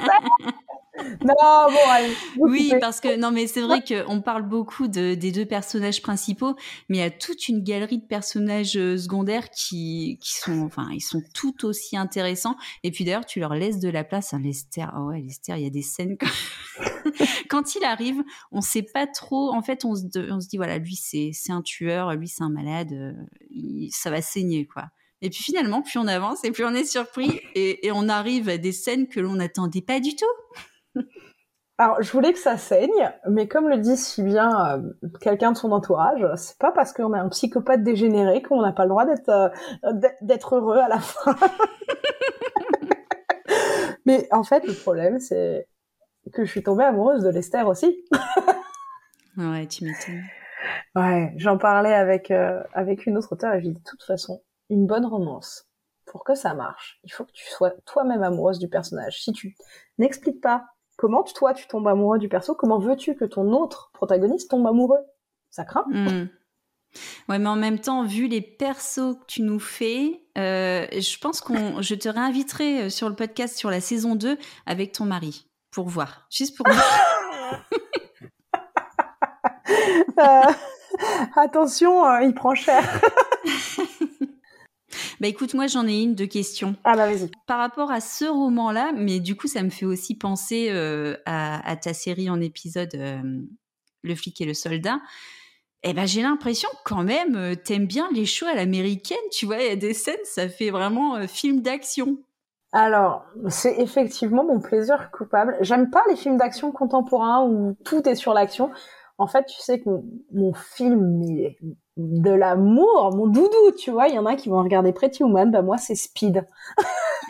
non, bon, allez. Oui, parce que non, mais c'est vrai qu'on parle beaucoup de, des deux personnages principaux, mais il y a toute une galerie de personnages euh, secondaires qui, qui sont, enfin, ils sont tout aussi intéressants. Et puis d'ailleurs, tu leur laisses de la place. Hein, Lester, oh ouais, Lester, il y a des scènes quand, <laughs> quand il arrive, on sait pas trop. En fait, on se, on se dit voilà, lui c'est c'est un tueur, lui c'est un malade, euh, ça va saigner quoi. Et puis finalement, plus on avance et plus on est surpris et, et on arrive à des scènes que l'on n'attendait pas du tout. <laughs> Alors, je voulais que ça saigne, mais comme le dit si bien euh, quelqu'un de son entourage, c'est pas parce qu'on est un psychopathe dégénéré qu'on n'a pas le droit d'être euh, d'être heureux à la fin. <laughs> mais en fait, le problème, c'est que je suis tombée amoureuse de Lester aussi. ouais, tu m'étonnes. Ouais, j'en parlais avec euh, avec une autre auteure et je dis de toute façon, une bonne romance, pour que ça marche, il faut que tu sois toi-même amoureuse du personnage. Si tu n'expliques pas comment toi tu tombes amoureux du perso Comment veux-tu que ton autre protagoniste tombe amoureux? Ça craint. Hmm. Ouais, mais en même temps, vu les persos que tu nous fais, euh, je pense qu'on, je te réinviterai euh, sur le podcast sur la saison 2 avec ton mari pour voir, juste pour voir. <laughs> <laughs> Euh, attention, il prend cher. <laughs> Bah écoute, moi j'en ai une de questions. Ah bah vas-y. Par rapport à ce roman-là, mais du coup ça me fait aussi penser euh, à, ta série en épisode euh, Le flic et le soldat. Eh ben j'ai l'impression quand même euh, t'aimes bien les shows à l'américaine, tu vois, il y a des scènes, ça fait vraiment film d'action. Alors, c'est effectivement mon plaisir coupable. J'aime pas les films d'action contemporains où tout est sur l'action. En fait, tu sais que mon, film de l'amour, mon doudou, tu vois. Il y en a qui vont regarder Pretty Woman, bah moi c'est Speed.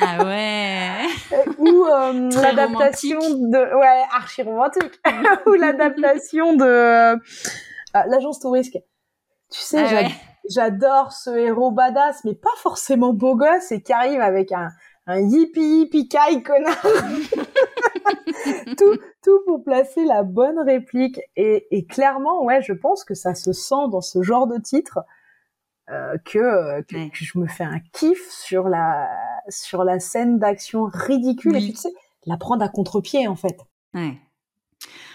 Ah ouais. <laughs> Ou euh, <laughs> l'adaptation de, ouais, archi romantique. <laughs> Ou l'adaptation de euh, l'agence touristique. Tu sais, ah j'adore ce héros badass, mais pas forcément beau gosse et qui arrive avec un un yippie yippie kai connard. <laughs> tout, tout pour placer la bonne réplique. Et, et, clairement, ouais, je pense que ça se sent dans ce genre de titre euh, que, que, je me fais un kiff sur la sur la scène d'action ridicule. Et tu sais, la prendre à contre-pied en fait. Ouais.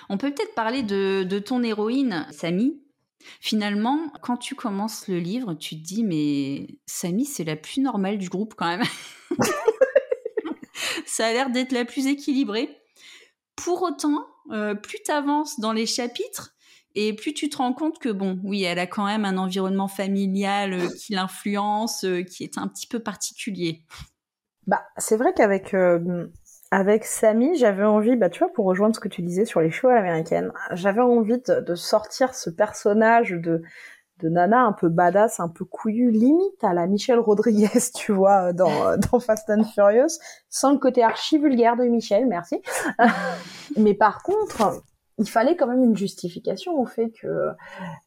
On peut peut-être parler de, de ton héroïne, Samy. Finalement, quand tu commences le livre, tu te dis mais Samy, c'est la plus normale du groupe quand même. <laughs> ça a l'air d'être la plus équilibrée. Pour autant, euh, plus tu avances dans les chapitres, et plus tu te rends compte que, bon, oui, elle a quand même un environnement familial euh, qui l'influence, euh, qui est un petit peu particulier. Bah, c'est vrai qu'avec avec Samy, j'avais envie, bah, tu vois, pour rejoindre ce que tu disais sur les shows américaines, j'avais envie de, sortir ce personnage de de nana un peu badass, un peu couillu, limite à la Michelle Rodriguez, <laughs> tu vois, dans, dans Fast and Furious, sans le côté archi vulgaire de Michelle, merci. <laughs> Mais par contre, il fallait quand même une justification au fait que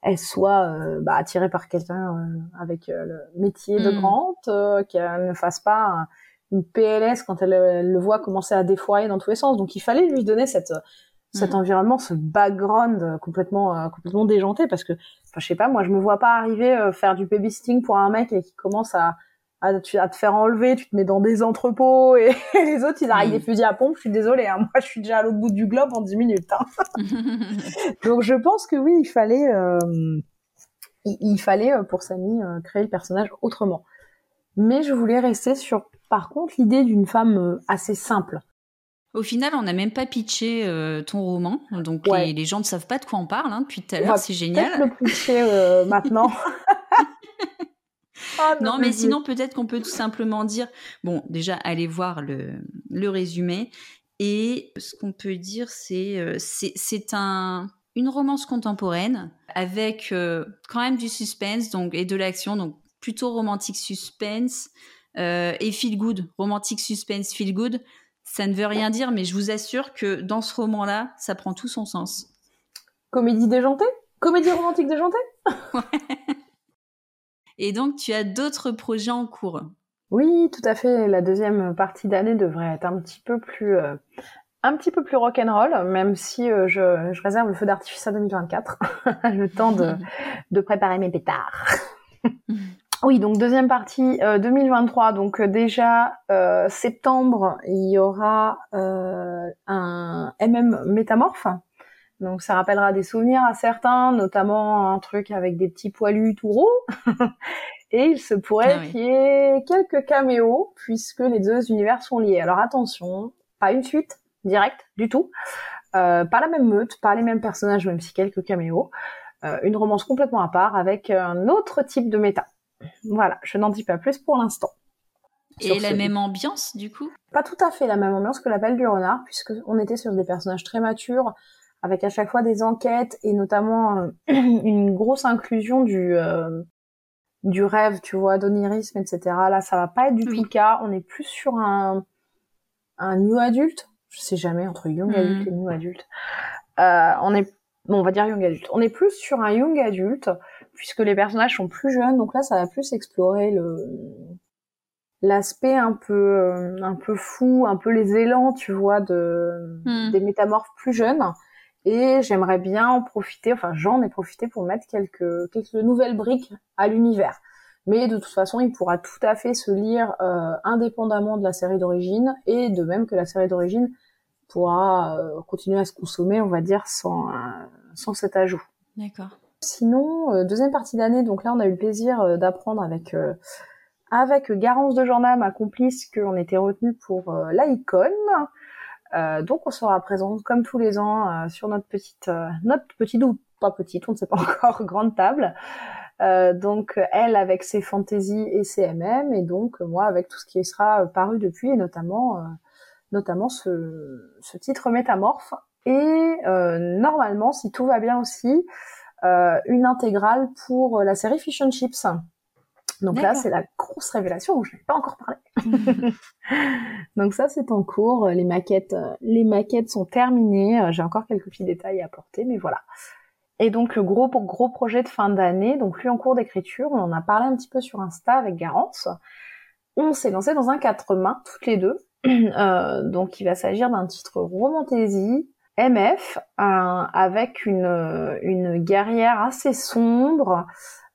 elle soit euh, bah, attirée par quelqu'un euh, avec euh, le métier de mm. grande, qu'elle ne fasse pas une PLS quand elle, elle, le voit commencer à défoyer dans tous les sens. Donc il fallait lui donner cette cet mm. environnement, ce background euh, complètement euh, complètement déjanté parce que enfin, je sais pas moi je me vois pas arriver euh, faire du babysitting pour un mec et qui commence à à, te faire enlever, tu te mets dans des entrepôts et, <laughs> les autres ils arrivent mm. des fusils à pompe. Je suis désolée, hein, moi je suis déjà à l'autre bout du globe en 10 minutes. Hein. <laughs> <laughs> Donc je pense que oui, il fallait il, il, fallait pour Samy créer le personnage autrement. Mais je voulais rester sur par contre l'idée d'une femme assez simple. Au final, on n'a même pas pitché euh, ton roman, donc les, gens ne savent pas de quoi on parle hein, depuis tout à l'heure, c'est génial. le pitcher euh, maintenant. <laughs> <laughs> Ah, non, mais sinon, peut-être qu'on peut tout simplement dire, bon, déjà, allez voir le, le résumé. Et ce qu'on peut dire, c'est euh, c'est un, une romance contemporaine avec quand même du suspense donc, et de l'action, donc plutôt romantique suspense et feel good, romantique suspense, feel good ça ne veut rien dire, mais je vous assure que dans ce roman-là, ça prend tout son sens. Comédie déjantée? Comédie romantique déjantée? Et donc, tu as d'autres projets en cours? Oui, tout à fait. La deuxième partie d'année devrait être un petit peu plus, euh, un petit peu plus rock'n'roll, même si euh, je, je, réserve le feu d'artifice à 2024, <laughs> le temps de, <laughs> de préparer mes pétards. <laughs> Oui, donc deuxième partie euh, 2023. Donc euh, déjà euh, septembre, il y aura euh, un MM métamorphe. Donc ça rappellera des souvenirs à certains, notamment un truc avec des petits poilus tout roux. <laughs> Et il se pourrait Ah oui. qu'il y ait quelques caméos puisque les deux univers sont liés. Alors attention, pas une suite directe du tout, Euh, pas la même meute, pas les mêmes personnages, même si quelques caméos. Euh, une romance complètement à part avec un autre type de méta. Voilà, je n'en dis pas plus pour l'instant. Et la ce- même ambiance, du coup? Pas tout à fait la même ambiance que l'appel du renard, puisque on était sur des personnages très matures, avec à chaque fois des enquêtes et notamment euh, <clears throat> une grosse inclusion du euh, du rêve, tu vois, d'onirisme, etc. Là, ça va pas être du Oui. tout le cas. On est plus sur un un new adulte. Je sais jamais entre young Mhm. adulte et new adulte. Euh, on est bon, on va dire young adulte. On est plus sur un young adulte puisque les personnages sont plus jeunes. Donc là, ça va plus explorer le l'aspect un peu euh, un peu fou, un peu les élans, tu vois, de Hmm. des métamorphes plus jeunes. Et j'aimerais bien en profiter, enfin j'en ai profité pour mettre quelques quelques nouvelles briques à l'univers. Mais de toute façon, il pourra tout à fait se lire euh, indépendamment de la série d'origine, et de même que la série d'origine pourra euh, continuer à se consommer, on va dire, sans, euh, sans cet ajout. D'accord. Sinon, euh, deuxième partie d'année, donc là on a eu le plaisir euh, d'apprendre avec euh, avec Garance de Jornal, ma complice, qu'on était retenu pour euh. Euh, donc on sera présente comme tous les ans sur notre petite notre petite ou pas petite, on ne sait pas <laughs> encore, grande table. Donc elle avec ses fantaisies et ses MM et donc moi avec tout ce qui sera paru depuis et notamment notamment ce, ce titre métamorphe et normalement si tout va bien aussi une intégrale pour euh, la série Fish and Chips. Donc là c'est la grosse révélation où je n'ai pas encore parlé. <laughs> <laughs> Donc ça c'est en cours, les maquettes euh, les maquettes sont terminées, Euh, j'ai encore quelques petits détails à apporter mais voilà. Et donc le gros gros projet de fin d'année, donc lui en cours d'écriture, on en a parlé un petit peu sur Insta avec Garance. On s'est lancé dans un quatre mains toutes les deux. <clears throat> Euh, donc il va s'agir d'un titre romantasy MF avec une une guerrière assez sombre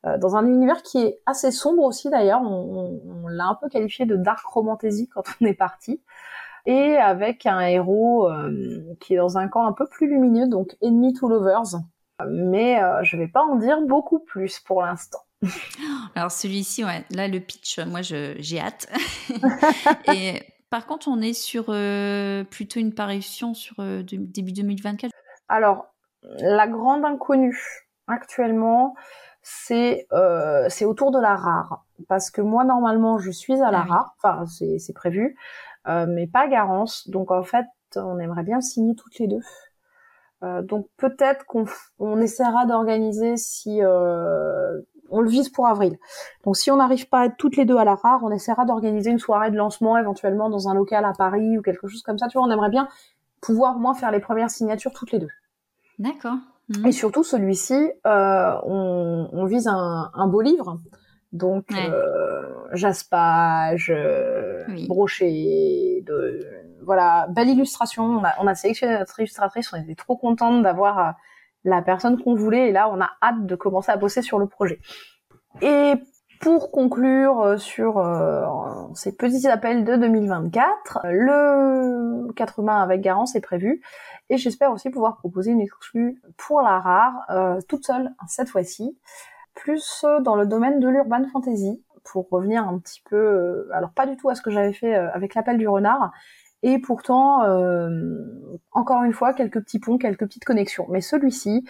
euh, dans un univers qui est assez sombre aussi d'ailleurs. On, on- on l'a un peu qualifié de dark romantasy quand on est parti. Et avec un héros euh, qui est dans un camp un peu plus lumineux, donc Enemy to Lovers. Mais euh, je vais pas en dire beaucoup plus pour l'instant. <laughs> Alors celui-ci, ouais, là le pitch, moi j'ai hâte. <laughs> Et par contre, on est sur euh, plutôt une parution sur euh, de- début 2024. Alors, la grande inconnue actuellement, c'est euh, c'est autour de la rare. Parce que moi, normalement, je suis à la Ah oui. rare. Enfin, c'est c'est prévu. euh, mais pas Garance. Donc, en fait, on aimerait bien signer toutes les deux. Euh, donc, peut-être qu'on on essaiera d'organiser si... euh, on le vise pour avril. Donc, si on n'arrive pas à être toutes les deux à la rare, on essaiera d'organiser une soirée de lancement éventuellement dans un local à Paris ou quelque chose comme ça. Tu vois, on aimerait bien pouvoir au moins faire les premières signatures toutes les deux. D'accord. Mhm. Et surtout, celui-ci, euh, on, on vise un, un beau livre. Donc, Ouais. euh, jaspage, euh, Oui. brochet, de, voilà, belle illustration. On a, on a sélectionné notre illustratrice, on était trop contente d'avoir la personne qu'on voulait. Et là, on a hâte de commencer à bosser sur le projet. Et pour conclure euh, sur euh, ces petits appels de 2024, le 4 mains avec Garance est prévu. Et j'espère aussi pouvoir proposer une exclue pour la rare, euh, toute seule cette fois-ci, plus euh, dans le domaine de l'urban fantasy, pour revenir un petit peu, euh, alors pas du tout à ce que j'avais fait euh, avec l'appel du renard, et pourtant, euh, encore une fois, quelques petits ponts, quelques petites connexions. Mais celui-ci,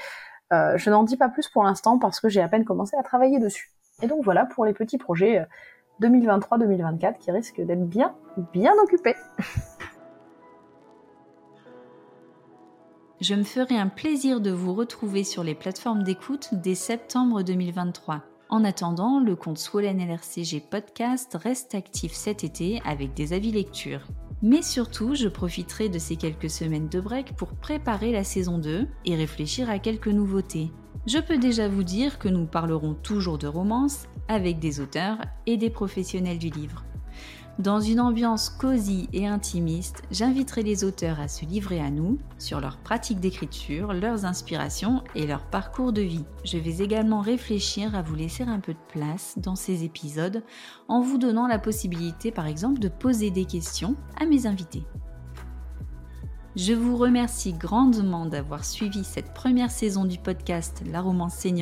euh, je n'en dis pas plus pour l'instant parce que j'ai à peine commencé à travailler dessus. Et donc voilà pour les petits projets euh, 2023-2024 qui risquent d'être bien, bien occupés. Je me ferai un plaisir de vous retrouver sur les plateformes d'écoute dès septembre 2023. En attendant, le compte Swollen LRCG Podcast reste actif cet été avec des avis lecture. Mais surtout, je profiterai de ces quelques semaines de break pour préparer la saison 2 et réfléchir à quelques nouveautés. Je peux déjà vous dire que nous parlerons toujours de romance avec des auteurs et des professionnels du livre. Dans une ambiance cosy et intimiste, j'inviterai les auteurs à se livrer à nous sur leurs pratiques d'écriture, leurs inspirations et leur parcours de vie. Je vais également réfléchir à vous laisser un peu de place dans ces épisodes en vous donnant la possibilité par exemple de poser des questions à mes invités. Je vous remercie grandement d'avoir suivi cette première saison du podcast La romance seigneur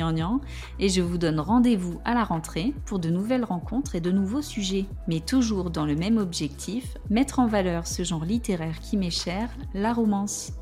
et je vous donne rendez-vous à la rentrée pour de nouvelles rencontres et de nouveaux sujets, mais toujours dans le même objectif, mettre en valeur ce genre littéraire qui m'est cher, la romance.